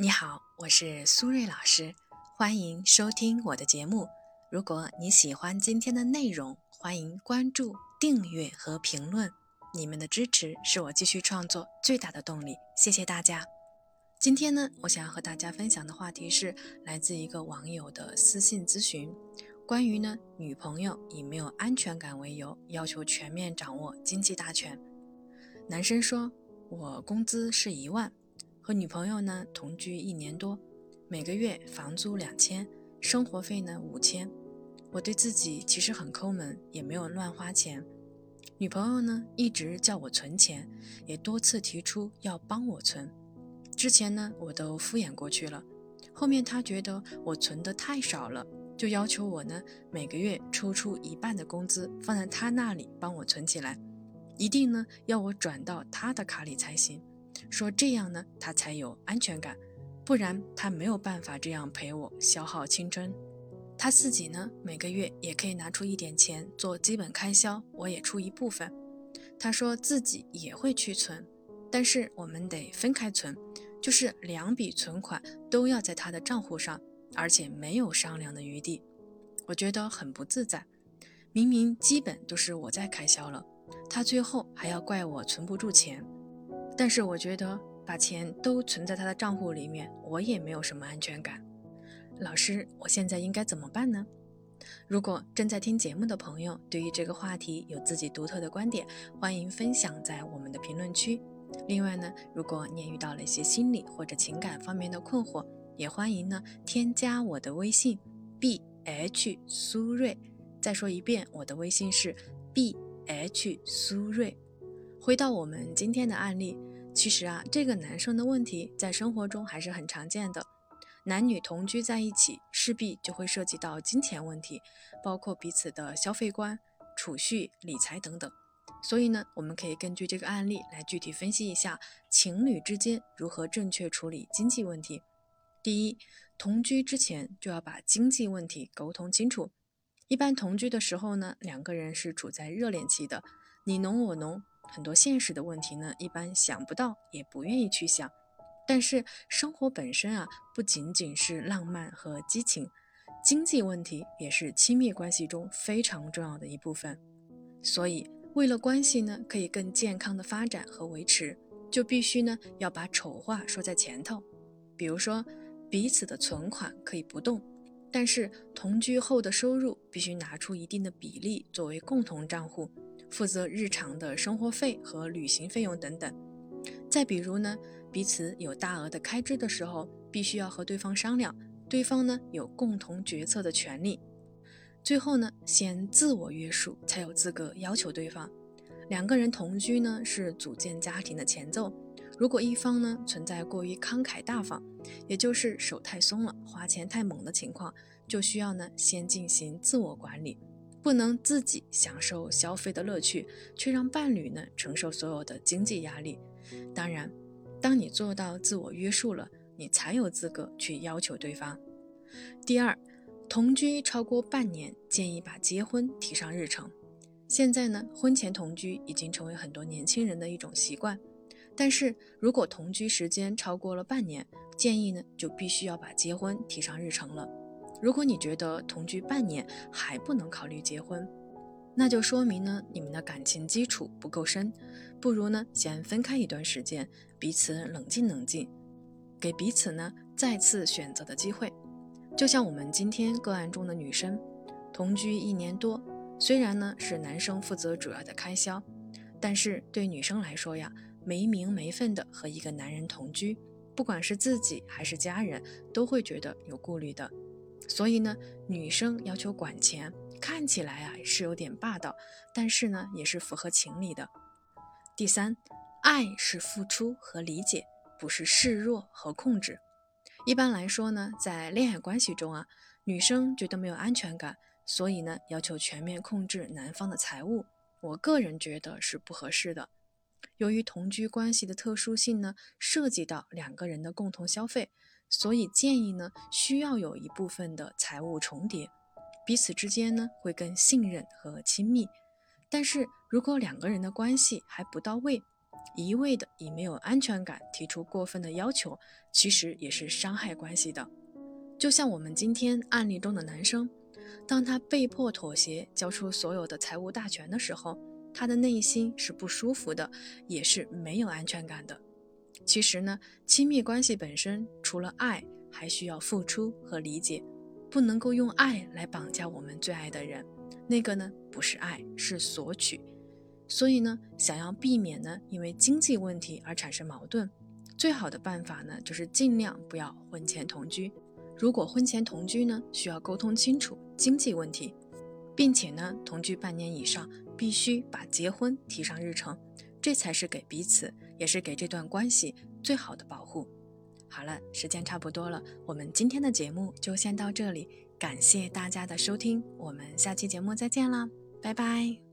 你好，我是苏瑞老师，欢迎收听我的节目。如果你喜欢今天的内容，欢迎关注、订阅和评论。你们的支持是我继续创作最大的动力，谢谢大家。今天呢，我想要和大家分享的话题是来自一个网友的私信咨询，关于呢女朋友以没有安全感为由，要求全面掌握经济大权。男生说：“我工资是一万。”和女朋友呢同居一年多，每个月房租两千，生活费呢五千。我对自己其实很抠门，也没有乱花钱。女朋友呢一直叫我存钱，也多次提出要帮我存。之前呢我都敷衍过去了，后面她觉得我存的太少了，就要求我呢每个月抽出一半的工资放在她那里帮我存起来，一定呢要我转到她的卡里才行。说这样呢，他才有安全感，不然他没有办法这样陪我消耗青春。他自己呢，每个月也可以拿出一点钱做基本开销，我也出一部分。他说自己也会去存，但是我们得分开存，就是两笔存款都要在他的账户上，而且没有商量的余地。我觉得很不自在，明明基本都是我在开销了，他最后还要怪我存不住钱。但是我觉得把钱都存在他的账户里面，我也没有什么安全感。老师，我现在应该怎么办呢？如果正在听节目的朋友对于这个话题有自己独特的观点，欢迎分享在我们的评论区。另外呢，如果你也遇到了一些心理或者情感方面的困惑，也欢迎呢添加我的微信 b h 苏瑞。再说一遍，我的微信是 b h 苏瑞。回到我们今天的案例。其实啊，这个男生的问题在生活中还是很常见的。男女同居在一起，势必就会涉及到金钱问题，包括彼此的消费观、储蓄、理财等等。所以呢，我们可以根据这个案例来具体分析一下情侣之间如何正确处理经济问题。第一，同居之前就要把经济问题沟通清楚。一般同居的时候呢，两个人是处在热恋期的，你侬我侬。很多现实的问题呢，一般想不到，也不愿意去想。但是生活本身啊，不仅仅是浪漫和激情，经济问题也是亲密关系中非常重要的一部分。所以，为了关系呢可以更健康的发展和维持，就必须呢要把丑话说在前头。比如说，彼此的存款可以不动，但是同居后的收入必须拿出一定的比例作为共同账户。负责日常的生活费和旅行费用等等。再比如呢，彼此有大额的开支的时候，必须要和对方商量，对方呢有共同决策的权利。最后呢，先自我约束，才有资格要求对方。两个人同居呢，是组建家庭的前奏。如果一方呢存在过于慷慨大方，也就是手太松了、花钱太猛的情况，就需要呢先进行自我管理。不能自己享受消费的乐趣，却让伴侣呢承受所有的经济压力。当然，当你做到自我约束了，你才有资格去要求对方。第二，同居超过半年，建议把结婚提上日程。现在呢，婚前同居已经成为很多年轻人的一种习惯，但是如果同居时间超过了半年，建议呢就必须要把结婚提上日程了。如果你觉得同居半年还不能考虑结婚，那就说明呢你们的感情基础不够深，不如呢先分开一段时间，彼此冷静冷静，给彼此呢再次选择的机会。就像我们今天个案中的女生，同居一年多，虽然呢是男生负责主要的开销，但是对女生来说呀，没名没分的和一个男人同居，不管是自己还是家人，都会觉得有顾虑的。所以呢，女生要求管钱，看起来啊是有点霸道，但是呢也是符合情理的。第三，爱是付出和理解，不是示弱和控制。一般来说呢，在恋爱关系中啊，女生觉得没有安全感，所以呢要求全面控制男方的财务。我个人觉得是不合适的。由于同居关系的特殊性呢，涉及到两个人的共同消费。所以建议呢，需要有一部分的财务重叠，彼此之间呢会更信任和亲密。但是如果两个人的关系还不到位，一味的以没有安全感提出过分的要求，其实也是伤害关系的。就像我们今天案例中的男生，当他被迫妥协交出所有的财务大权的时候，他的内心是不舒服的，也是没有安全感的。其实呢，亲密关系本身除了爱，还需要付出和理解，不能够用爱来绑架我们最爱的人，那个呢不是爱，是索取。所以呢，想要避免呢因为经济问题而产生矛盾，最好的办法呢就是尽量不要婚前同居。如果婚前同居呢，需要沟通清楚经济问题，并且呢同居半年以上，必须把结婚提上日程，这才是给彼此，也是给这段关系最好的保护。好了，时间差不多了，我们今天的节目就先到这里，感谢大家的收听，我们下期节目再见啦，拜拜。